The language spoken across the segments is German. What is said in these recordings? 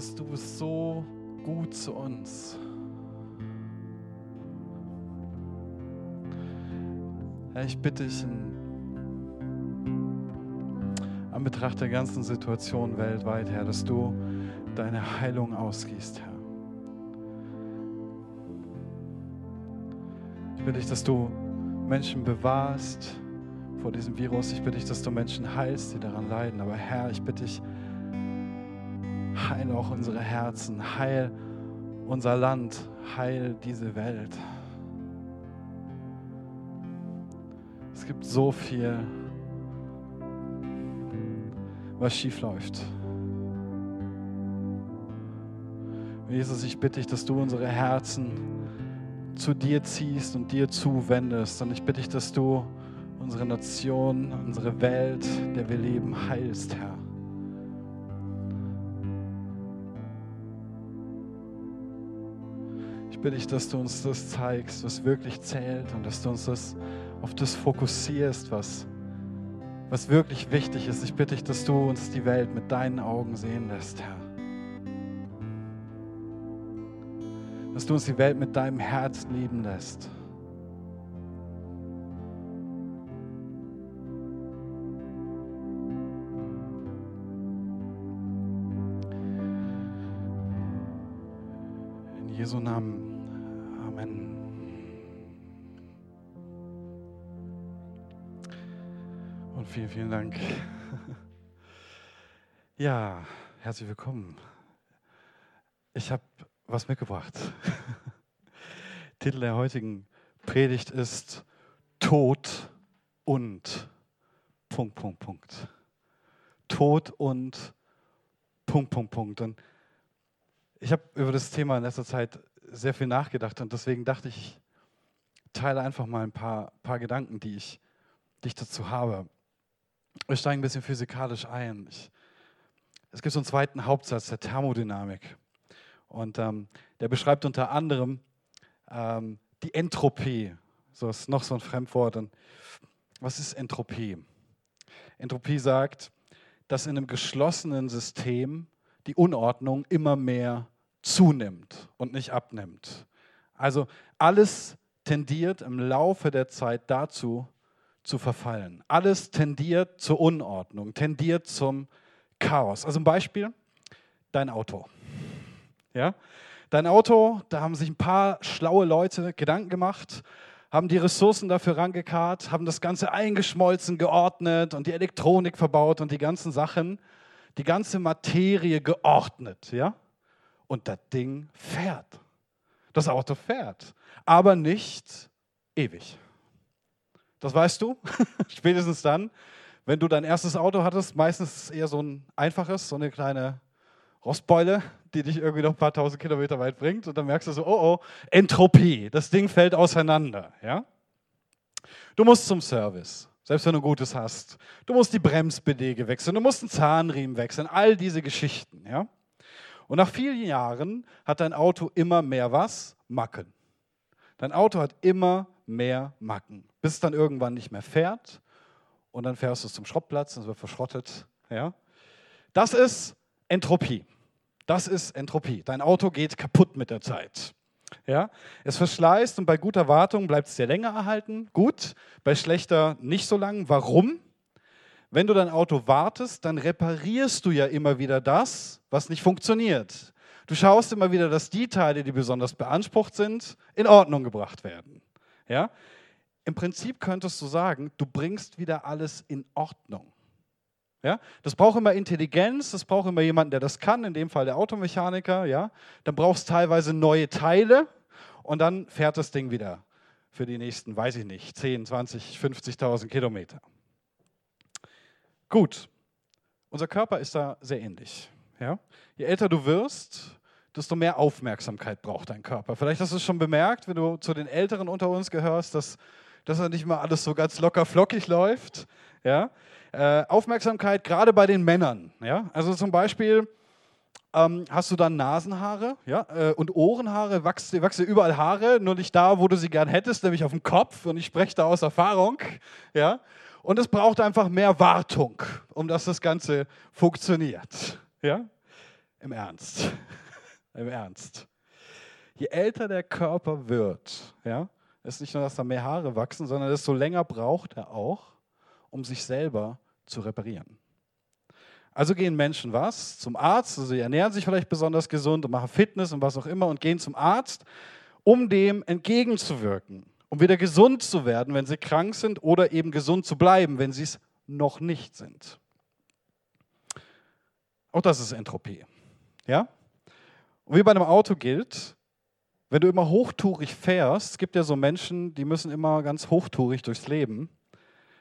Jesus, du bist so gut zu uns. Herr, ich bitte dich in Anbetracht der ganzen Situation weltweit, Herr, dass du deine Heilung ausgießt, Herr. Ich bitte dich, dass du Menschen bewahrst vor diesem Virus. Ich bitte dich, dass du Menschen heilst, die daran leiden. Aber Herr, ich bitte dich, heil auch unsere Herzen, heil unser Land, heil diese Welt. Es gibt so viel, was schief läuft. Jesus, ich bitte dich, dass du unsere Herzen zu dir ziehst und dir zuwendest. Und ich bitte dich, dass du unsere Nation, unsere Welt, der wir leben, heilst, Herr. Bitte dich, dass du uns das zeigst, was wirklich zählt und dass du uns das auf das fokussierst, was, was wirklich wichtig ist. Ich bitte dich, dass du uns die Welt mit deinen Augen sehen lässt, Herr. Dass du uns die Welt mit deinem Herz lieben lässt. In Jesu Namen. Vielen, vielen Dank. Ja, herzlich willkommen. Ich habe was mitgebracht. Titel der heutigen Predigt ist Tod und Punkt, Punkt, Punkt. Tod und Punkt, Punkt, Punkt. Und ich habe über das Thema in letzter Zeit sehr viel nachgedacht und deswegen dachte ich, teile einfach mal ein paar, paar Gedanken, die ich, die ich dazu habe. Wir steigen ein bisschen physikalisch ein. Ich, es gibt so einen zweiten Hauptsatz der Thermodynamik. Und ähm, der beschreibt unter anderem ähm, die Entropie. So ist noch so ein Fremdwort. Und was ist Entropie? Entropie sagt, dass in einem geschlossenen System die Unordnung immer mehr zunimmt und nicht abnimmt. Also alles tendiert im Laufe der Zeit dazu, zu verfallen. Alles tendiert zur Unordnung, tendiert zum Chaos. Also ein Beispiel, dein Auto. Ja? Dein Auto, da haben sich ein paar schlaue Leute Gedanken gemacht, haben die Ressourcen dafür rangekarrt, haben das Ganze eingeschmolzen, geordnet und die Elektronik verbaut und die ganzen Sachen, die ganze Materie geordnet. Ja? Und das Ding fährt. Das Auto fährt, aber nicht ewig. Das weißt du, spätestens dann, wenn du dein erstes Auto hattest, meistens eher so ein einfaches, so eine kleine Rostbeule, die dich irgendwie noch ein paar tausend Kilometer weit bringt und dann merkst du so, oh oh, Entropie, das Ding fällt auseinander. Ja? Du musst zum Service, selbst wenn du Gutes hast. Du musst die Bremsbelege wechseln, du musst einen Zahnriemen wechseln, all diese Geschichten. Ja? Und nach vielen Jahren hat dein Auto immer mehr was? Macken. Dein Auto hat immer mehr Macken, bis es dann irgendwann nicht mehr fährt und dann fährst du zum Schrottplatz und es wird verschrottet. Ja? Das ist Entropie. Das ist Entropie. Dein Auto geht kaputt mit der Zeit. Ja? Es verschleißt und bei guter Wartung bleibt es dir länger erhalten. Gut, bei schlechter nicht so lang. Warum? Wenn du dein Auto wartest, dann reparierst du ja immer wieder das, was nicht funktioniert. Du schaust immer wieder, dass die Teile, die besonders beansprucht sind, in Ordnung gebracht werden. Ja? Im Prinzip könntest du sagen, du bringst wieder alles in Ordnung. Ja? Das braucht immer Intelligenz, das braucht immer jemanden, der das kann, in dem Fall der Automechaniker. Ja? Dann brauchst du teilweise neue Teile und dann fährt das Ding wieder für die nächsten, weiß ich nicht, 10, 20, 50.000 Kilometer. Gut, unser Körper ist da sehr ähnlich. Ja? Je älter du wirst, desto mehr Aufmerksamkeit braucht dein Körper. Vielleicht hast du es schon bemerkt, wenn du zu den Älteren unter uns gehörst, dass, dass da nicht mal alles so ganz locker flockig läuft. Ja? Äh, Aufmerksamkeit gerade bei den Männern. Ja? Also zum Beispiel ähm, hast du dann Nasenhaare ja? Äh, und Ohrenhaare, wachsen, wachsen überall Haare, nur nicht da, wo du sie gern hättest, nämlich auf dem Kopf. Und ich spreche da aus Erfahrung. Ja? Und es braucht einfach mehr Wartung, um dass das Ganze funktioniert. Ja? Im Ernst. Im Ernst. Je älter der Körper wird, ja, ist nicht nur, dass da mehr Haare wachsen, sondern desto länger braucht er auch, um sich selber zu reparieren. Also gehen Menschen was? Zum Arzt, also sie ernähren sich vielleicht besonders gesund und machen Fitness und was auch immer und gehen zum Arzt, um dem entgegenzuwirken, um wieder gesund zu werden, wenn sie krank sind oder eben gesund zu bleiben, wenn sie es noch nicht sind. Auch das ist Entropie. Ja? Und wie bei einem Auto gilt, wenn du immer hochtourig fährst, es gibt ja so Menschen, die müssen immer ganz hochtourig durchs Leben,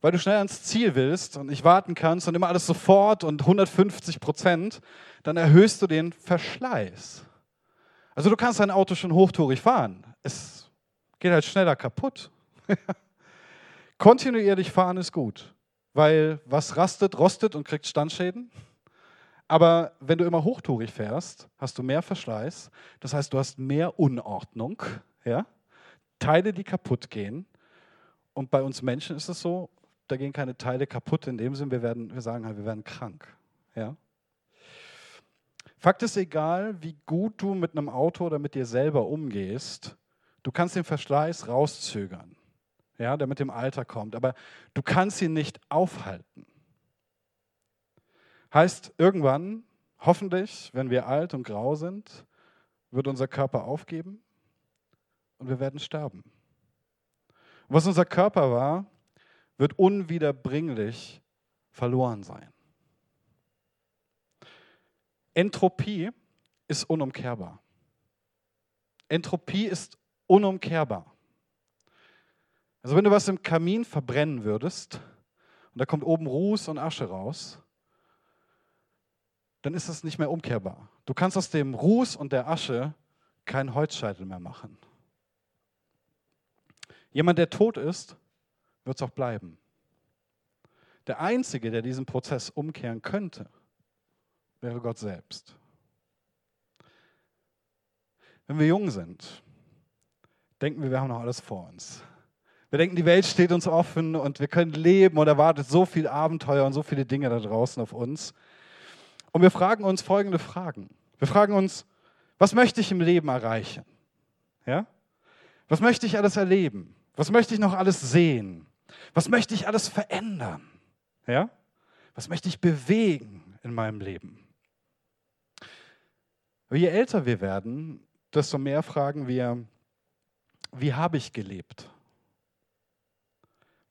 weil du schnell ans Ziel willst und nicht warten kannst und immer alles sofort und 150 Prozent, dann erhöhst du den Verschleiß. Also du kannst dein Auto schon hochtourig fahren. Es geht halt schneller kaputt. Kontinuierlich fahren ist gut, weil was rastet, rostet und kriegt Standschäden. Aber wenn du immer hochtourig fährst, hast du mehr Verschleiß. Das heißt, du hast mehr Unordnung. Ja? Teile, die kaputt gehen. Und bei uns Menschen ist es so, da gehen keine Teile kaputt. In dem Sinn, wir, werden, wir sagen halt, wir werden krank. Ja? Fakt ist, egal wie gut du mit einem Auto oder mit dir selber umgehst, du kannst den Verschleiß rauszögern, ja, der mit dem Alter kommt. Aber du kannst ihn nicht aufhalten. Heißt, irgendwann, hoffentlich, wenn wir alt und grau sind, wird unser Körper aufgeben und wir werden sterben. Was unser Körper war, wird unwiederbringlich verloren sein. Entropie ist unumkehrbar. Entropie ist unumkehrbar. Also wenn du was im Kamin verbrennen würdest und da kommt oben Ruß und Asche raus, dann ist das nicht mehr umkehrbar. Du kannst aus dem Ruß und der Asche keinen Holzscheitel mehr machen. Jemand, der tot ist, wird es auch bleiben. Der Einzige, der diesen Prozess umkehren könnte, wäre Gott selbst. Wenn wir jung sind, denken wir, wir haben noch alles vor uns. Wir denken, die Welt steht uns offen und wir können leben und erwartet so viel Abenteuer und so viele Dinge da draußen auf uns. Und wir fragen uns folgende Fragen. Wir fragen uns, was möchte ich im Leben erreichen? Ja? Was möchte ich alles erleben? Was möchte ich noch alles sehen? Was möchte ich alles verändern? Ja? Was möchte ich bewegen in meinem Leben? Aber je älter wir werden, desto mehr fragen wir, wie habe ich gelebt?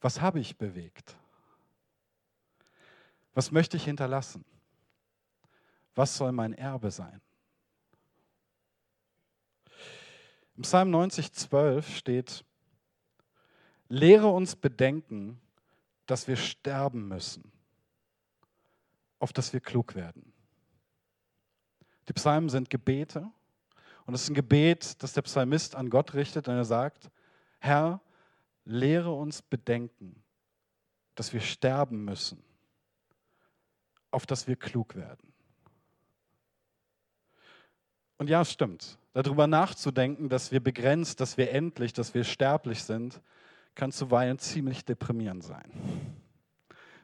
Was habe ich bewegt? Was möchte ich hinterlassen? Was soll mein Erbe sein? Im Psalm 90, 12 steht, lehre uns bedenken, dass wir sterben müssen, auf dass wir klug werden. Die Psalmen sind Gebete und es ist ein Gebet, das der Psalmist an Gott richtet und er sagt, Herr, lehre uns bedenken, dass wir sterben müssen, auf dass wir klug werden. Und ja, es stimmt. Darüber nachzudenken, dass wir begrenzt, dass wir endlich, dass wir sterblich sind, kann zuweilen ziemlich deprimierend sein.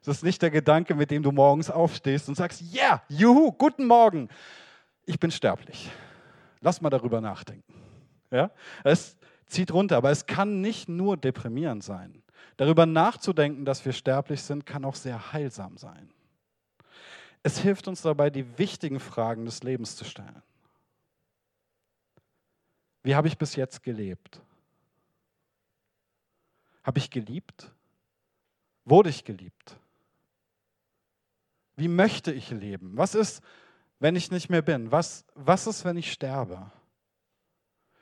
Das ist nicht der Gedanke, mit dem du morgens aufstehst und sagst, ja, yeah, juhu, guten Morgen, ich bin sterblich. Lass mal darüber nachdenken. Ja? Es zieht runter, aber es kann nicht nur deprimierend sein. Darüber nachzudenken, dass wir sterblich sind, kann auch sehr heilsam sein. Es hilft uns dabei, die wichtigen Fragen des Lebens zu stellen. Wie habe ich bis jetzt gelebt? Habe ich geliebt? Wurde ich geliebt? Wie möchte ich leben? Was ist, wenn ich nicht mehr bin? Was, was ist, wenn ich sterbe?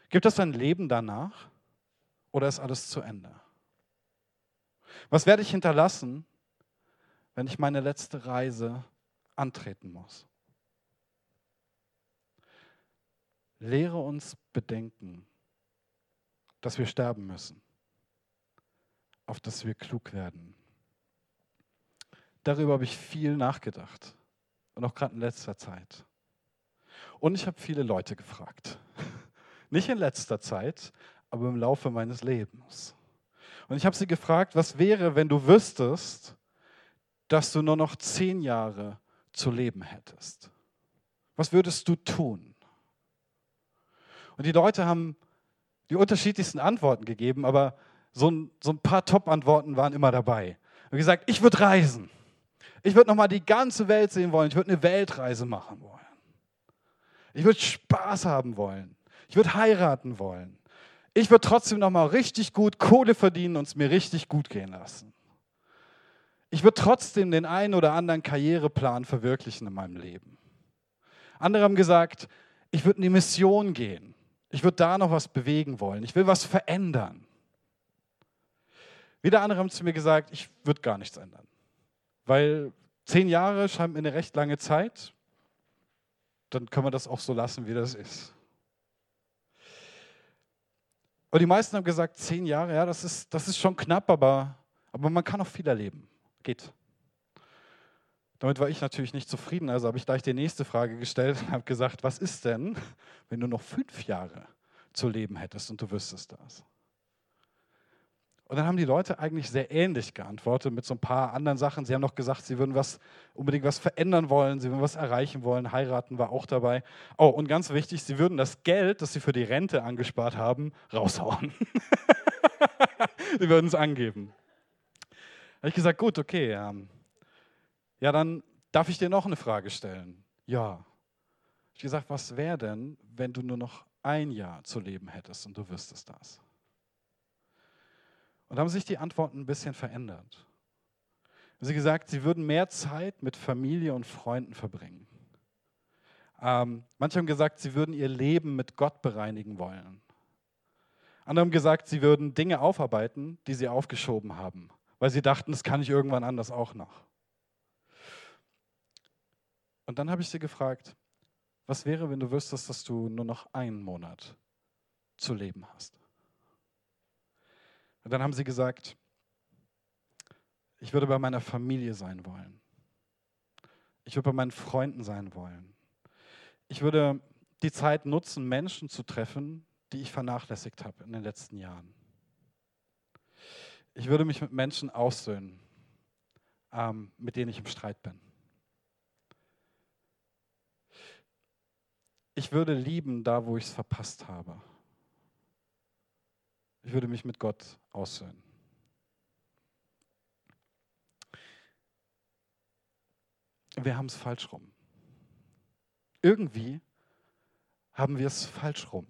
Gibt es ein Leben danach oder ist alles zu Ende? Was werde ich hinterlassen, wenn ich meine letzte Reise antreten muss? Lehre uns bedenken, dass wir sterben müssen, auf dass wir klug werden. Darüber habe ich viel nachgedacht und auch gerade in letzter Zeit. Und ich habe viele Leute gefragt. Nicht in letzter Zeit, aber im Laufe meines Lebens. Und ich habe sie gefragt, was wäre, wenn du wüsstest, dass du nur noch zehn Jahre zu leben hättest? Was würdest du tun? Und die Leute haben die unterschiedlichsten Antworten gegeben, aber so ein, so ein paar Top-Antworten waren immer dabei. Und gesagt, ich würde reisen. Ich würde nochmal die ganze Welt sehen wollen. Ich würde eine Weltreise machen wollen. Ich würde Spaß haben wollen. Ich würde heiraten wollen. Ich würde trotzdem nochmal richtig gut Kohle verdienen und es mir richtig gut gehen lassen. Ich würde trotzdem den einen oder anderen Karriereplan verwirklichen in meinem Leben. Andere haben gesagt, ich würde in die Mission gehen. Ich würde da noch was bewegen wollen. Ich will was verändern. Wieder andere haben zu mir gesagt, ich würde gar nichts ändern. Weil zehn Jahre scheint mir eine recht lange Zeit. Dann können wir das auch so lassen, wie das ist. Und die meisten haben gesagt, zehn Jahre, ja, das ist, das ist schon knapp, aber, aber man kann auch viel erleben. Geht. Damit war ich natürlich nicht zufrieden, also habe ich gleich die nächste Frage gestellt und habe gesagt, was ist denn, wenn du noch fünf Jahre zu leben hättest und du wüsstest das? Und dann haben die Leute eigentlich sehr ähnlich geantwortet mit so ein paar anderen Sachen. Sie haben noch gesagt, sie würden was, unbedingt was verändern wollen, sie würden was erreichen wollen. Heiraten war auch dabei. Oh, und ganz wichtig, sie würden das Geld, das sie für die Rente angespart haben, raushauen. sie würden es angeben. Da habe ich gesagt, gut, okay. Ähm, ja, dann darf ich dir noch eine Frage stellen. Ja. Ich habe gesagt, was wäre denn, wenn du nur noch ein Jahr zu leben hättest und du wüsstest das? Und haben sich die Antworten ein bisschen verändert. Sie gesagt, sie würden mehr Zeit mit Familie und Freunden verbringen. Ähm, manche haben gesagt, sie würden ihr Leben mit Gott bereinigen wollen. Andere haben gesagt, sie würden Dinge aufarbeiten, die sie aufgeschoben haben, weil sie dachten, das kann ich irgendwann anders auch noch. Und dann habe ich sie gefragt, was wäre, wenn du wüsstest, dass du nur noch einen Monat zu leben hast? Und dann haben sie gesagt, ich würde bei meiner Familie sein wollen. Ich würde bei meinen Freunden sein wollen. Ich würde die Zeit nutzen, Menschen zu treffen, die ich vernachlässigt habe in den letzten Jahren. Ich würde mich mit Menschen aussöhnen, ähm, mit denen ich im Streit bin. Ich würde lieben da, wo ich es verpasst habe. Ich würde mich mit Gott aussöhnen. Wir haben es falsch rum. Irgendwie haben wir es falsch rum.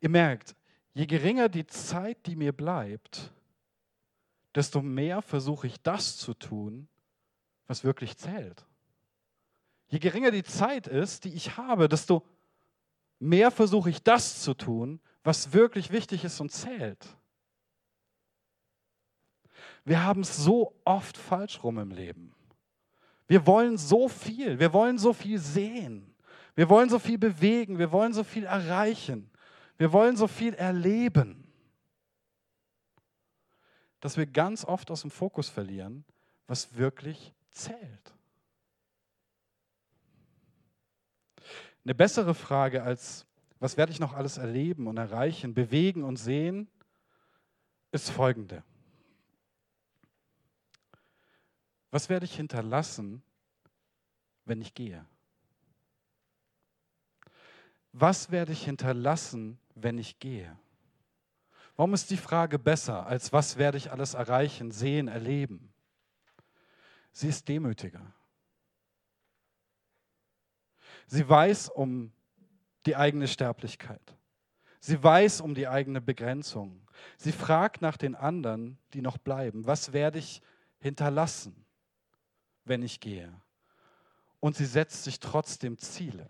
Ihr merkt, je geringer die Zeit, die mir bleibt, desto mehr versuche ich das zu tun, was wirklich zählt. Je geringer die Zeit ist, die ich habe, desto mehr versuche ich das zu tun, was wirklich wichtig ist und zählt. Wir haben es so oft falsch rum im Leben. Wir wollen so viel, wir wollen so viel sehen, wir wollen so viel bewegen, wir wollen so viel erreichen, wir wollen so viel erleben, dass wir ganz oft aus dem Fokus verlieren, was wirklich zählt. Eine bessere Frage als was werde ich noch alles erleben und erreichen, bewegen und sehen, ist folgende. Was werde ich hinterlassen, wenn ich gehe? Was werde ich hinterlassen, wenn ich gehe? Warum ist die Frage besser als was werde ich alles erreichen, sehen, erleben? Sie ist demütiger. Sie weiß um die eigene Sterblichkeit. Sie weiß um die eigene Begrenzung. Sie fragt nach den anderen, die noch bleiben. Was werde ich hinterlassen, wenn ich gehe? Und sie setzt sich trotzdem Ziele.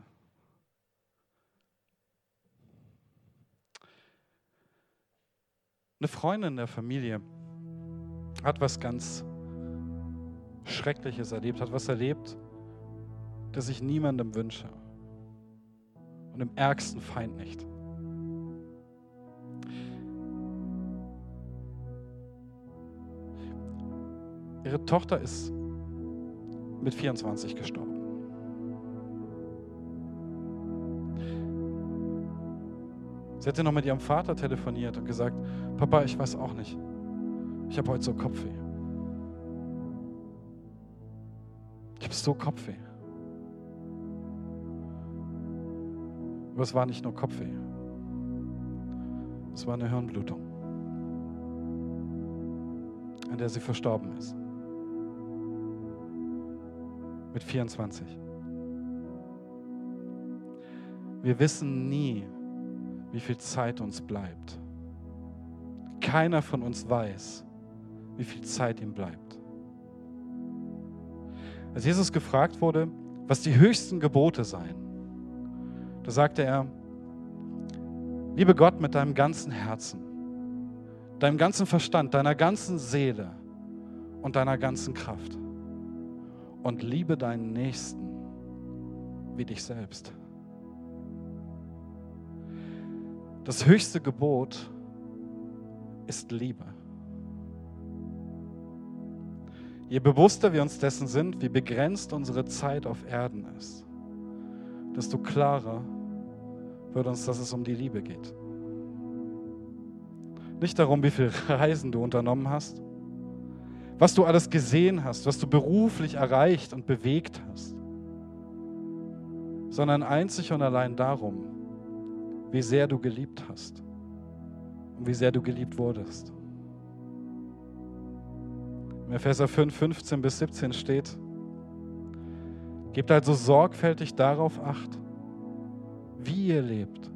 Eine Freundin der Familie hat was ganz Schreckliches erlebt, hat was erlebt, das ich niemandem wünsche und im ärgsten Feind nicht. Ihre Tochter ist mit 24 gestorben. Sie hatte noch mit ihrem Vater telefoniert und gesagt, Papa, ich weiß auch nicht. Ich habe heute so Kopfweh. Ich habe so Kopfweh. Aber es war nicht nur Kopfweh. Es war eine Hirnblutung, an der sie verstorben ist. Mit 24. Wir wissen nie, wie viel Zeit uns bleibt. Keiner von uns weiß, wie viel Zeit ihm bleibt. Als Jesus gefragt wurde, was die höchsten Gebote seien, da sagte er, liebe Gott mit deinem ganzen Herzen, deinem ganzen Verstand, deiner ganzen Seele und deiner ganzen Kraft und liebe deinen Nächsten wie dich selbst. Das höchste Gebot ist Liebe. Je bewusster wir uns dessen sind, wie begrenzt unsere Zeit auf Erden ist, desto klarer wird uns, dass es um die Liebe geht. Nicht darum, wie viele Reisen du unternommen hast, was du alles gesehen hast, was du beruflich erreicht und bewegt hast, sondern einzig und allein darum, wie sehr du geliebt hast und wie sehr du geliebt wurdest. In Epheser 5, 15 bis 17 steht, gebt also sorgfältig darauf acht, wie ihr lebt.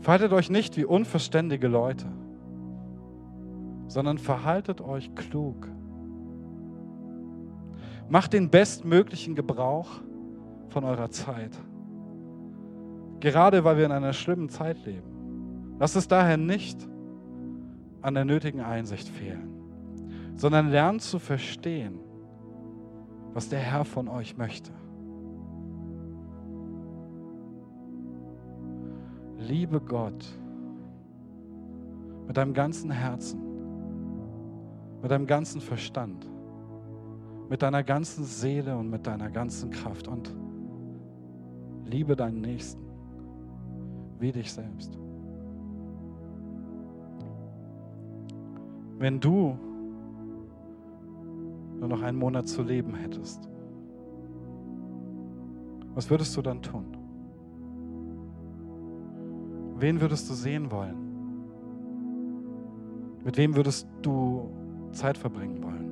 Verhaltet euch nicht wie unverständige Leute, sondern verhaltet euch klug. Macht den bestmöglichen Gebrauch von eurer Zeit. Gerade weil wir in einer schlimmen Zeit leben. Lasst es daher nicht an der nötigen Einsicht fehlen, sondern lernt zu verstehen, was der Herr von euch möchte. Liebe Gott mit deinem ganzen Herzen, mit deinem ganzen Verstand, mit deiner ganzen Seele und mit deiner ganzen Kraft und liebe deinen Nächsten wie dich selbst. Wenn du nur noch einen Monat zu leben hättest, was würdest du dann tun? Wen würdest du sehen wollen? Mit wem würdest du Zeit verbringen wollen?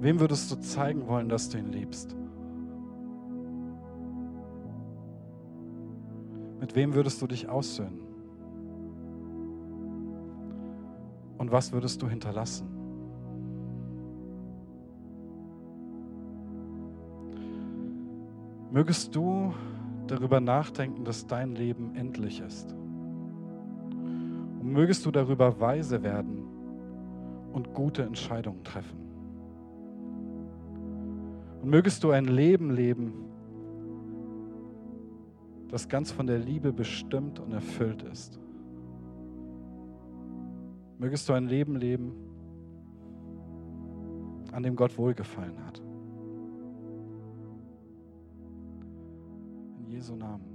Wem würdest du zeigen wollen, dass du ihn liebst? Mit wem würdest du dich aussöhnen? Und was würdest du hinterlassen? Mögest du darüber nachdenken, dass dein Leben endlich ist. Und mögest du darüber weise werden und gute Entscheidungen treffen. Und mögest du ein Leben leben, das ganz von der Liebe bestimmt und erfüllt ist. Mögest du ein Leben leben, an dem Gott wohlgefallen hat. Jesu Namen.